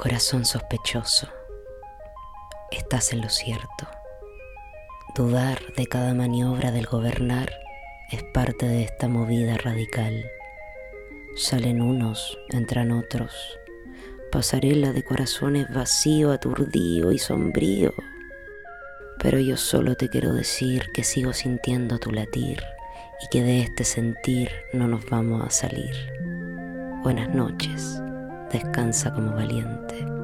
Corazón sospechoso, estás en lo cierto. Dudar de cada maniobra del gobernar es parte de esta movida radical. Salen unos, entran otros. Pasarela de corazones vacío, aturdido y sombrío. Pero yo solo te quiero decir que sigo sintiendo tu latir y que de este sentir no nos vamos a salir. Buenas noches descansa como valiente.